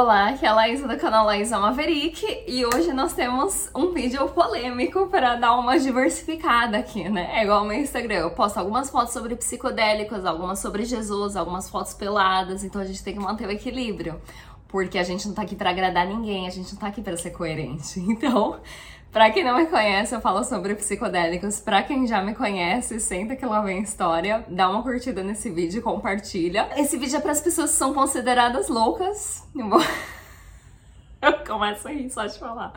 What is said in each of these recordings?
Olá, aqui é a Laísa do canal Laísa Maverick e hoje nós temos um vídeo polêmico para dar uma diversificada aqui, né? É igual ao meu Instagram, eu posto algumas fotos sobre psicodélicos, algumas sobre Jesus, algumas fotos peladas, então a gente tem que manter o equilíbrio, porque a gente não tá aqui para agradar ninguém, a gente não tá aqui para ser coerente. Então, Pra quem não me conhece, eu falo sobre psicodélicos. Pra quem já me conhece, senta que lá vem história. Dá uma curtida nesse vídeo, compartilha. Esse vídeo é para as pessoas que são consideradas loucas. Eu, começo a rir só de falar.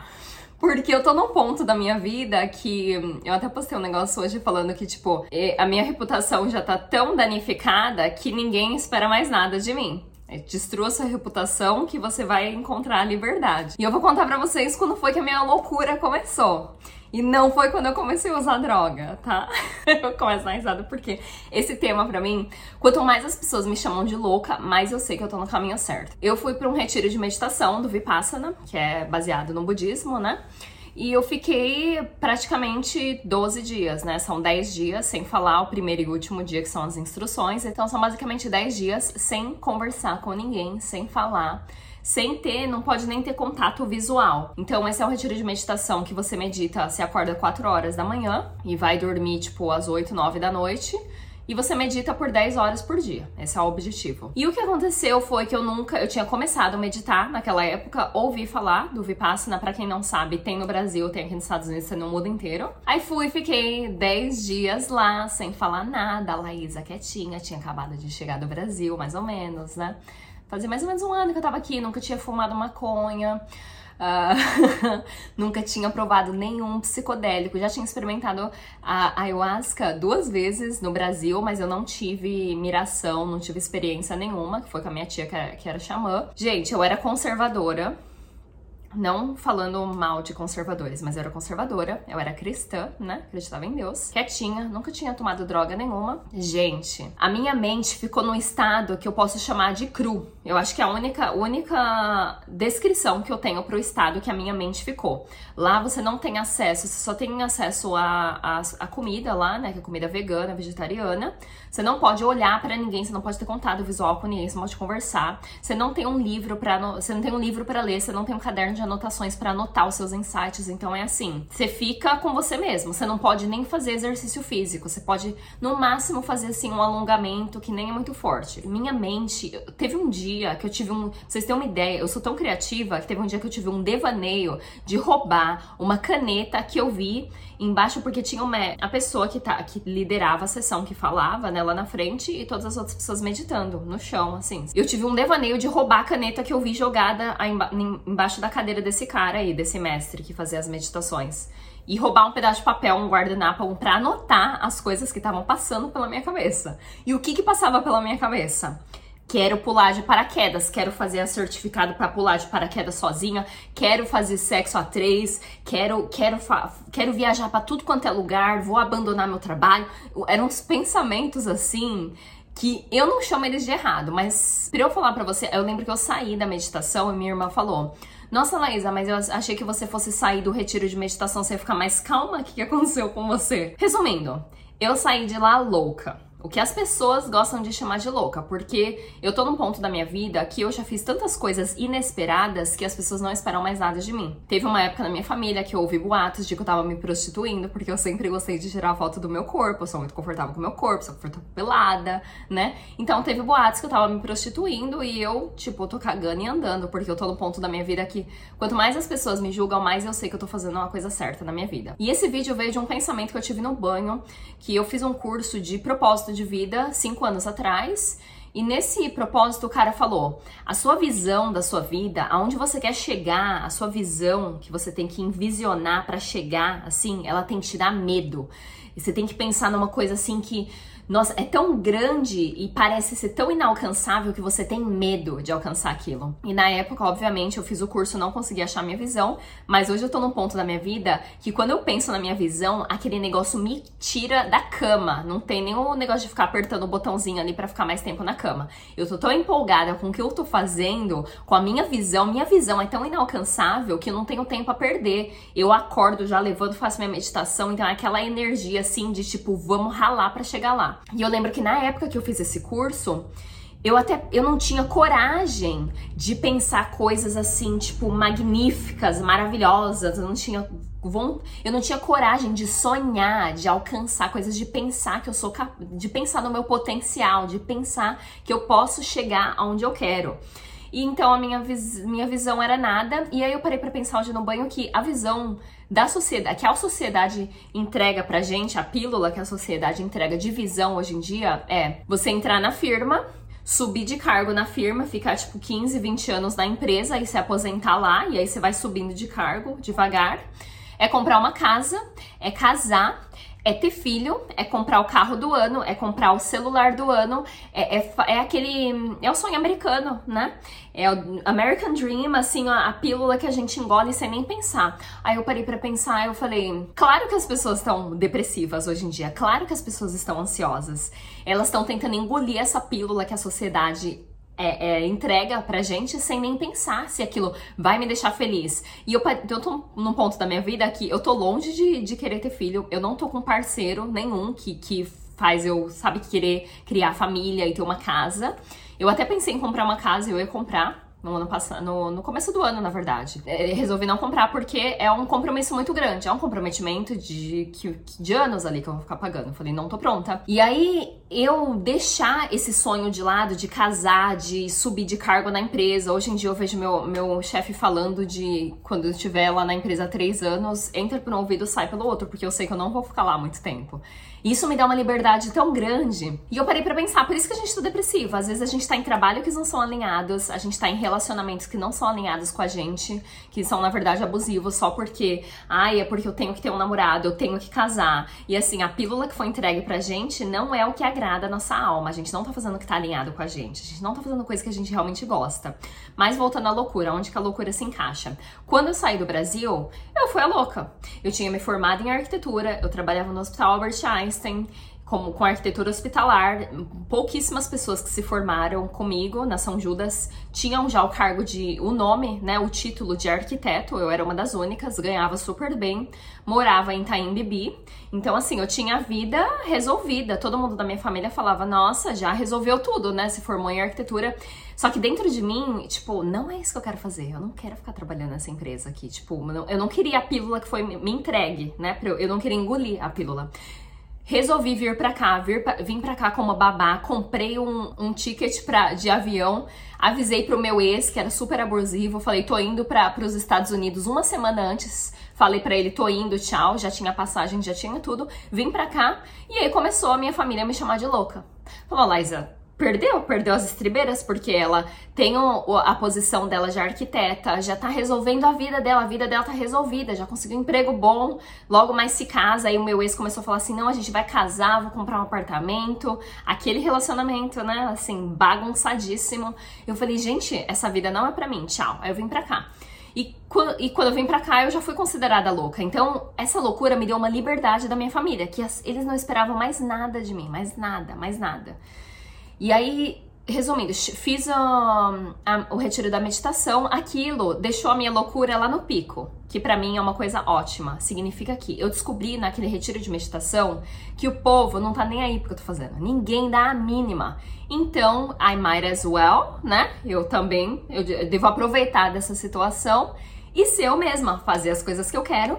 Porque eu tô num ponto da minha vida que eu até postei um negócio hoje falando que, tipo, a minha reputação já tá tão danificada que ninguém espera mais nada de mim. É, destrua sua reputação que você vai encontrar a liberdade. E eu vou contar para vocês quando foi que a minha loucura começou. E não foi quando eu comecei a usar droga, tá? eu começo a risada porque esse tema para mim, quanto mais as pessoas me chamam de louca, mais eu sei que eu tô no caminho certo. Eu fui para um retiro de meditação do Vipassana, que é baseado no budismo, né? E eu fiquei praticamente 12 dias, né? São 10 dias sem falar o primeiro e último dia, que são as instruções. Então são basicamente 10 dias sem conversar com ninguém, sem falar sem ter, não pode nem ter contato visual. Então, esse é um retiro de meditação que você medita, você acorda 4 horas da manhã e vai dormir tipo às 8, 9 da noite e você medita por 10 horas por dia. Esse é o objetivo. E o que aconteceu foi que eu nunca, eu tinha começado a meditar naquela época, ouvi falar do Vipassana, para quem não sabe, tem no Brasil, tem aqui nos Estados Unidos, tem no mundo inteiro. Aí fui, fiquei 10 dias lá sem falar nada, a Laísa quietinha, tinha acabado de chegar do Brasil, mais ou menos, né? Fazia mais ou menos um ano que eu tava aqui, nunca tinha fumado maconha. Uh, nunca tinha provado nenhum psicodélico. Já tinha experimentado a ayahuasca duas vezes no Brasil, mas eu não tive miração, não tive experiência nenhuma, que foi com a minha tia que era, que era xamã. Gente, eu era conservadora não falando mal de conservadores, mas eu era conservadora, eu era cristã, né? Acreditava em Deus. Quietinha, nunca tinha tomado droga nenhuma. Gente, a minha mente ficou num estado que eu posso chamar de cru. Eu acho que é a única, única descrição que eu tenho pro estado que a minha mente ficou. Lá você não tem acesso, você só tem acesso a, a comida lá, né? Que é comida vegana, vegetariana. Você não pode olhar para ninguém, você não pode ter contato visual com ninguém, você não pode conversar. Você não tem um livro para, você não tem um livro para ler, você não tem um caderno de de anotações para anotar os seus insights. Então é assim, você fica com você mesmo. Você não pode nem fazer exercício físico. Você pode no máximo fazer assim um alongamento que nem é muito forte. Minha mente, teve um dia que eu tive um, vocês terem uma ideia, eu sou tão criativa que teve um dia que eu tive um devaneio de roubar uma caneta que eu vi embaixo porque tinha uma a pessoa que tá que liderava a sessão que falava, né, lá na frente e todas as outras pessoas meditando no chão, assim. Eu tive um devaneio de roubar a caneta que eu vi jogada embaixo da cadeira desse cara aí, desse mestre que fazia as meditações e roubar um pedaço de papel, um guardanapo, um pra anotar as coisas que estavam passando pela minha cabeça. E o que que passava pela minha cabeça? Quero pular de paraquedas, quero fazer a certificado para pular de paraquedas sozinha, quero fazer sexo a três, quero quero quero viajar para tudo quanto é lugar, vou abandonar meu trabalho. Eram uns pensamentos assim que eu não chamo eles de errado, mas para eu falar para você, eu lembro que eu saí da meditação e minha irmã falou: "Nossa, Laísa, mas eu achei que você fosse sair do retiro de meditação, ia ficar mais calma. O que aconteceu com você?" Resumindo, eu saí de lá louca o que as pessoas gostam de chamar de louca, porque eu tô num ponto da minha vida que eu já fiz tantas coisas inesperadas que as pessoas não esperam mais nada de mim. Teve uma época na minha família que ouvi boatos de que eu tava me prostituindo, porque eu sempre gostei de tirar foto do meu corpo, eu sou muito confortável com o meu corpo, sou confortável pelada, né? Então teve boatos que eu tava me prostituindo e eu, tipo, tô cagando e andando, porque eu tô no ponto da minha vida que quanto mais as pessoas me julgam, mais eu sei que eu tô fazendo uma coisa certa na minha vida. E esse vídeo veio de um pensamento que eu tive no banho, que eu fiz um curso de propósito propósito de vida cinco anos atrás. E nesse propósito, o cara falou: a sua visão da sua vida, aonde você quer chegar, a sua visão que você tem que envisionar para chegar, assim, ela tem que te dar medo. E você tem que pensar numa coisa assim que nossa, é tão grande e parece ser tão inalcançável que você tem medo de alcançar aquilo. E na época, obviamente, eu fiz o curso, não consegui achar minha visão, mas hoje eu tô num ponto da minha vida que quando eu penso na minha visão, aquele negócio me tira da cama. Não tem nenhum negócio de ficar apertando o botãozinho ali para ficar mais tempo na cama. Eu tô tão empolgada com o que eu tô fazendo, com a minha visão. Minha visão é tão inalcançável que eu não tenho tempo a perder. Eu acordo, já levanto, faço minha meditação, então é aquela energia assim de tipo, vamos ralar para chegar lá. E eu lembro que na época que eu fiz esse curso, eu até eu não tinha coragem de pensar coisas assim, tipo, magníficas, maravilhosas. Eu não tinha eu não tinha coragem de sonhar, de alcançar coisas, de pensar que eu sou de pensar no meu potencial, de pensar que eu posso chegar aonde eu quero. E então a minha, vis minha visão era nada. E aí eu parei para pensar hoje no banho que a visão da sociedade, que a sociedade entrega pra gente, a pílula que a sociedade entrega de visão hoje em dia é você entrar na firma, subir de cargo na firma, ficar tipo 15, 20 anos na empresa e se aposentar lá, e aí você vai subindo de cargo devagar. É comprar uma casa, é casar, é ter filho, é comprar o carro do ano, é comprar o celular do ano, é, é, é aquele. É o sonho americano, né? É o American Dream, assim, a, a, pílula que a gente engole sem nem pensar. Aí eu parei para pensar eu falei: claro que as pessoas estão depressivas hoje em dia, claro que as pessoas estão ansiosas. Elas estão tentando engolir essa pílula que a sociedade é, é, entrega pra gente sem nem pensar se aquilo vai me deixar feliz. E eu, eu tô num ponto da minha vida que eu tô longe de, de querer ter filho, eu não tô com parceiro nenhum que, que faz eu, sabe, querer criar família e ter uma casa. Eu até pensei em comprar uma casa, eu ia comprar, no ano passado, no, no, começo do ano, na verdade. É, resolvi não comprar porque é um compromisso muito grande, é um comprometimento de, de anos ali que eu vou ficar pagando. Eu falei, não tô pronta. E aí eu deixar esse sonho de lado de casar, de subir de cargo na empresa. Hoje em dia eu vejo meu, meu chefe falando de quando eu estiver lá na empresa há três anos, entra por um ouvido, sai pelo outro, porque eu sei que eu não vou ficar lá muito tempo. Isso me dá uma liberdade tão grande. E eu parei para pensar, por isso que a gente tá depressiva. Às vezes a gente tá em trabalho que não são alinhados, a gente tá em relacionamentos que não são alinhados com a gente, que são na verdade abusivos só porque, ai, é porque eu tenho que ter um namorado, eu tenho que casar. E assim, a pílula que foi entregue pra gente não é o que agrada a nossa alma. A gente não tá fazendo o que tá alinhado com a gente. A gente não tá fazendo coisa que a gente realmente gosta. Mas voltando à loucura, onde que a loucura se encaixa? Quando eu saí do Brasil, eu fui a louca. Eu tinha me formado em arquitetura, eu trabalhava no Hospital Albert Einstein, como com arquitetura hospitalar, pouquíssimas pessoas que se formaram comigo na São Judas tinham já o cargo de o nome, né, o título de arquiteto. Eu era uma das únicas, ganhava super bem, morava em Itaim Bibi. Então assim, eu tinha a vida resolvida. Todo mundo da minha família falava: "Nossa, já resolveu tudo, né? Se formou em arquitetura". Só que dentro de mim, tipo, não é isso que eu quero fazer. Eu não quero ficar trabalhando nessa empresa aqui. Tipo, eu não queria a pílula que foi me entregue, né? Eu não queria engolir a pílula. Resolvi vir pra cá, vir pra, vim pra cá como babá, comprei um, um ticket pra, de avião, avisei pro meu ex, que era super abusivo, falei, tô indo para os Estados Unidos uma semana antes, falei para ele, tô indo, tchau, já tinha passagem, já tinha tudo, vim pra cá, e aí começou a minha família me chamar de louca. Falou, Liza, perdeu, perdeu as estribeiras, porque ela tem o, a posição dela de arquiteta, já tá resolvendo a vida dela, a vida dela tá resolvida, já conseguiu um emprego bom, logo mais se casa. Aí o meu ex começou a falar assim: não, a gente vai casar, vou comprar um apartamento. Aquele relacionamento, né, assim, bagunçadíssimo. Eu falei, gente, essa vida não é pra mim, tchau. Aí eu vim pra cá. E, e, quando eu vim pra cá, eu já fui considerada louca. Então, essa loucura me deu uma liberdade da minha família, que as, eles não esperavam mais nada de mim, mais nada, mais nada. E aí, resumindo, fiz o, a, o retiro da meditação, aquilo deixou a minha loucura lá no pico, que para mim é uma coisa ótima. Significa que eu descobri naquele retiro de meditação que o povo não tá nem aí porque eu tô fazendo. Ninguém dá a mínima. Então, I might as well, né? Eu também, eu devo aproveitar dessa situação e ser eu mesma, fazer as coisas que eu quero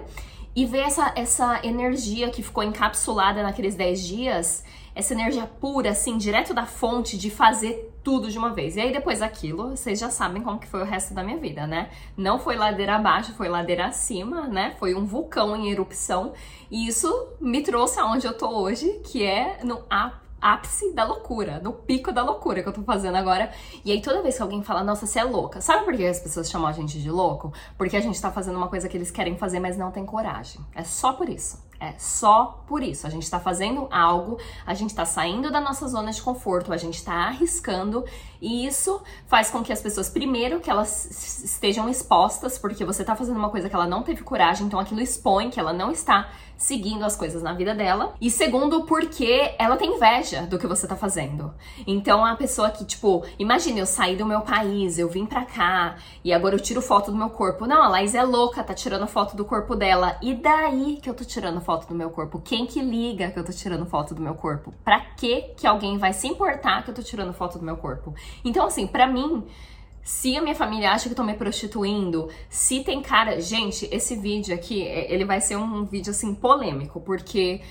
e ver essa, essa energia que ficou encapsulada naqueles 10 dias essa energia pura, assim, direto da fonte de fazer tudo de uma vez. E aí depois daquilo, vocês já sabem como que foi o resto da minha vida, né? Não foi ladeira abaixo, foi ladeira acima, né? Foi um vulcão em erupção. E isso me trouxe aonde eu tô hoje, que é no ápice da loucura, no pico da loucura que eu tô fazendo agora. E aí toda vez que alguém fala, nossa, você é louca, sabe por que as pessoas chamam a gente de louco? Porque a gente tá fazendo uma coisa que eles querem fazer, mas não tem coragem. É só por isso. É só por isso. A gente está fazendo algo, a gente está saindo da nossa zona de conforto, a gente está arriscando e isso faz com que as pessoas, primeiro, que elas estejam expostas, porque você está fazendo uma coisa que ela não teve coragem, então aquilo expõe que ela não está seguindo as coisas na vida dela. E segundo, porque ela tem inveja do que você tá fazendo. Então a pessoa que, tipo, imagina, eu saí do meu país, eu vim pra cá e agora eu tiro foto do meu corpo. Não, a Laís é louca, tá tirando foto do corpo dela. E daí que eu tô tirando foto foto do meu corpo? Quem que liga que eu tô tirando foto do meu corpo? Pra que que alguém vai se importar que eu tô tirando foto do meu corpo? Então, assim, pra mim, se a minha família acha que eu tô me prostituindo, se tem cara. Gente, esse vídeo aqui, ele vai ser um vídeo assim polêmico, porque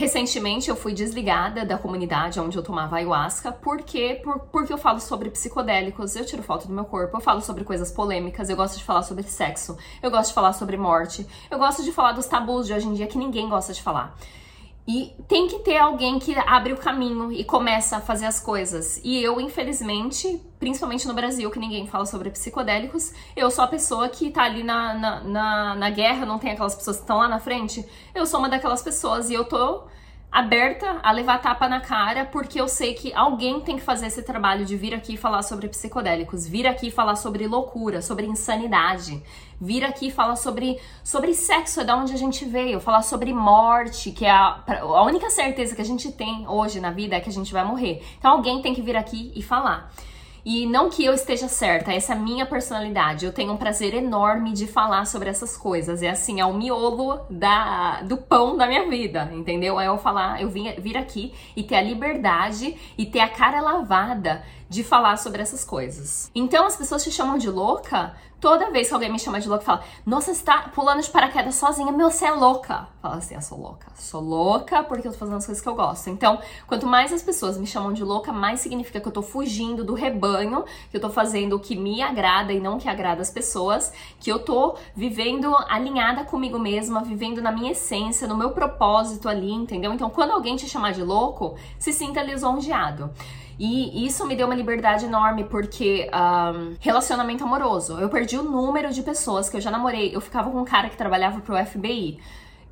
Recentemente eu fui desligada da comunidade onde eu tomava ayahuasca, porque, por, porque eu falo sobre psicodélicos, eu tiro foto do meu corpo, eu falo sobre coisas polêmicas, eu gosto de falar sobre sexo, eu gosto de falar sobre morte, eu gosto de falar dos tabus de hoje em dia que ninguém gosta de falar. E tem que ter alguém que abre o caminho e começa a fazer as coisas. E eu, infelizmente, principalmente no Brasil, que ninguém fala sobre psicodélicos, eu sou a pessoa que tá ali na, na, na, na guerra, não tem aquelas pessoas que estão lá na frente. Eu sou uma daquelas pessoas e eu tô aberta a levar tapa na cara, porque eu sei que alguém tem que fazer esse trabalho de vir aqui falar sobre psicodélicos, vir aqui falar sobre loucura, sobre insanidade, vir aqui falar sobre, sobre sexo, é da onde a gente veio, falar sobre morte, que é a, a única certeza que a gente tem hoje na vida é que a gente vai morrer. Então alguém tem que vir aqui e falar. E não que eu esteja certa, essa é a minha personalidade. Eu tenho um prazer enorme de falar sobre essas coisas. É assim, é o miolo da, do pão da minha vida, entendeu? É eu falar, eu vim, vir aqui e ter a liberdade e ter a cara lavada de falar sobre essas coisas. Então as pessoas te chamam de louca toda vez que alguém me chama de louca, fala: Nossa, você tá pulando de paraquedas sozinha, meu, você é louca. Fala assim: Eu sou louca. Sou louca porque eu tô fazendo as coisas que eu gosto. Então, quanto mais as pessoas me chamam de louca, mais significa que eu tô fugindo do rebanho, que eu tô fazendo o que me agrada e não o que agrada as pessoas, que eu tô vivendo alinhada comigo mesma, vivendo na minha essência, no meu propósito ali, entendeu? Então, quando alguém te chamar de louco, se sinta lisonjeado. E isso me deu uma liberdade enorme, porque um, relacionamento amoroso. Eu perdi o número de pessoas que eu já namorei. Eu ficava com um cara que trabalhava pro FBI.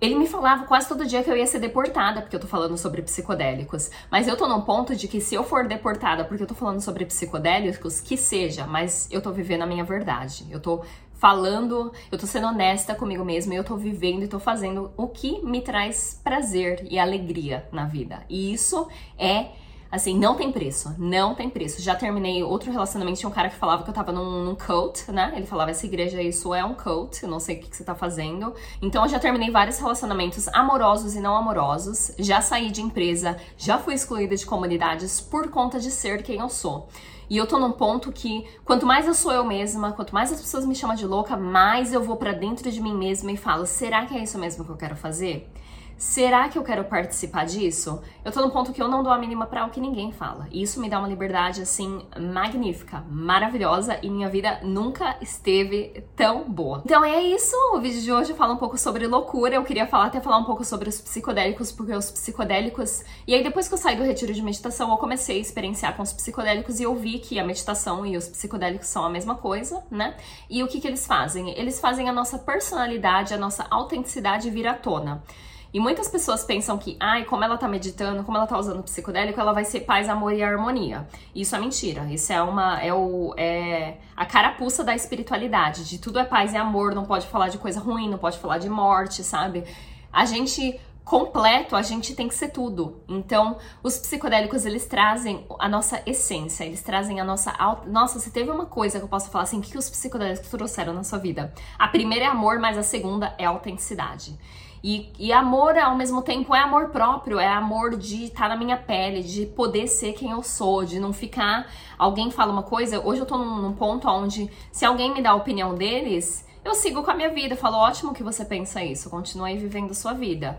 Ele me falava quase todo dia que eu ia ser deportada, porque eu tô falando sobre psicodélicos. Mas eu tô num ponto de que se eu for deportada porque eu tô falando sobre psicodélicos, que seja, mas eu tô vivendo a minha verdade. Eu tô falando, eu tô sendo honesta comigo mesma, eu tô vivendo e tô fazendo o que me traz prazer e alegria na vida. E isso é Assim, não tem preço, não tem preço. Já terminei outro relacionamento, tinha um cara que falava que eu tava num, num cult, né? Ele falava, essa igreja, isso é um cult, eu não sei o que, que você tá fazendo. Então, eu já terminei vários relacionamentos amorosos e não amorosos. Já saí de empresa, já fui excluída de comunidades por conta de ser quem eu sou. E eu tô num ponto que, quanto mais eu sou eu mesma, quanto mais as pessoas me chamam de louca, mais eu vou para dentro de mim mesma e falo: será que é isso mesmo que eu quero fazer? Será que eu quero participar disso? Eu tô no ponto que eu não dou a mínima para o que ninguém fala. E isso me dá uma liberdade assim magnífica, maravilhosa e minha vida nunca esteve tão boa. Então é isso, o vídeo de hoje fala um pouco sobre loucura. Eu queria falar até falar um pouco sobre os psicodélicos, porque os psicodélicos. E aí depois que eu saí do retiro de meditação, eu comecei a experienciar com os psicodélicos e eu vi que a meditação e os psicodélicos são a mesma coisa, né? E o que que eles fazem? Eles fazem a nossa personalidade, a nossa autenticidade vir à tona. E muitas pessoas pensam que, ai, como ela tá meditando, como ela tá usando psicodélico, ela vai ser paz, amor e harmonia. Isso é mentira. Isso é uma é o é a carapuça da espiritualidade, de tudo é paz e amor, não pode falar de coisa ruim, não pode falar de morte, sabe? A gente completo, a gente tem que ser tudo. Então, os psicodélicos, eles trazem a nossa essência, eles trazem a nossa... Nossa, se teve uma coisa que eu posso falar assim, que os psicodélicos trouxeram na sua vida? A primeira é amor, mas a segunda é autenticidade. E, e amor, ao mesmo tempo, é amor próprio, é amor de estar tá na minha pele, de poder ser quem eu sou, de não ficar. Alguém fala uma coisa, hoje eu tô num, num ponto onde, se alguém me dá a opinião deles, eu sigo com a minha vida. Eu falo, ótimo que você pensa isso, continue vivendo sua vida.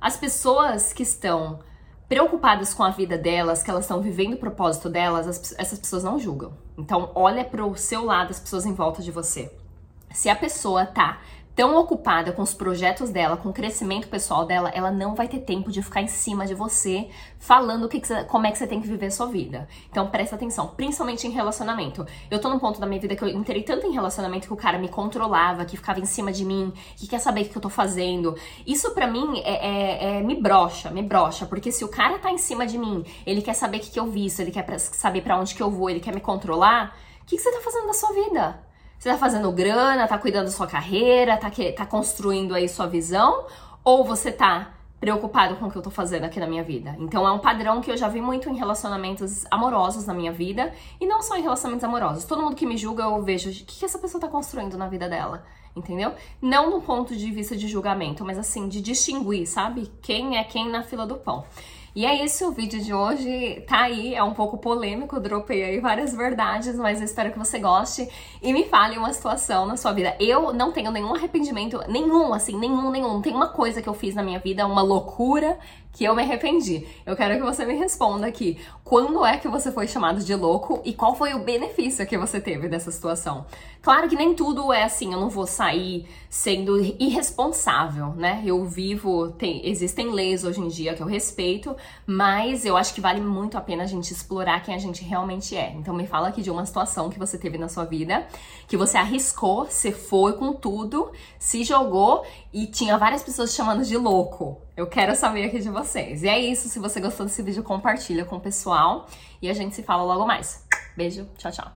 As pessoas que estão preocupadas com a vida delas, que elas estão vivendo o propósito delas, as, essas pessoas não julgam. Então, olha para o seu lado, as pessoas em volta de você. Se a pessoa tá tão ocupada com os projetos dela, com o crescimento pessoal dela, ela não vai ter tempo de ficar em cima de você falando que que você, como é que você tem que viver a sua vida. Então presta atenção, principalmente em relacionamento. Eu tô num ponto da minha vida que eu entrei tanto em relacionamento que o cara me controlava, que ficava em cima de mim, que quer saber o que eu tô fazendo. Isso para mim é, é, é, me brocha, me brocha, porque se o cara tá em cima de mim, ele quer saber o que, que eu visto, ele quer saber para onde que eu vou, ele quer me controlar, o que, que você tá fazendo da sua vida? Você tá fazendo grana, tá cuidando da sua carreira, tá, que, tá construindo aí sua visão? Ou você tá preocupado com o que eu tô fazendo aqui na minha vida. Então é um padrão que eu já vi muito em relacionamentos amorosos na minha vida e não só em relacionamentos amorosos. Todo mundo que me julga eu vejo o que, que essa pessoa tá construindo na vida dela, entendeu? Não no ponto de vista de julgamento, mas assim, de distinguir, sabe? Quem é quem na fila do pão. E é isso, o vídeo de hoje tá aí, é um pouco polêmico, dropei aí várias verdades, mas eu espero que você goste e me fale uma situação na sua vida. Eu não tenho nenhum arrependimento, nenhum, assim, nenhum, nenhum. Tem uma coisa que eu fiz na minha vida, uma loucura que eu me arrependi. Eu quero que você me responda aqui. Quando é que você foi chamado de louco e qual foi o benefício que você teve dessa situação? Claro que nem tudo é assim, eu não vou sair sendo irresponsável, né? Eu vivo, tem, existem leis hoje em dia que eu respeito, mas eu acho que vale muito a pena a gente explorar quem a gente realmente é. Então me fala aqui de uma situação que você teve na sua vida, que você arriscou, você foi com tudo, se jogou e tinha várias pessoas chamando de louco. Eu quero saber aqui de vocês. E é isso, se você gostou desse vídeo, compartilha com o pessoal e a gente se fala logo mais. Beijo, tchau, tchau.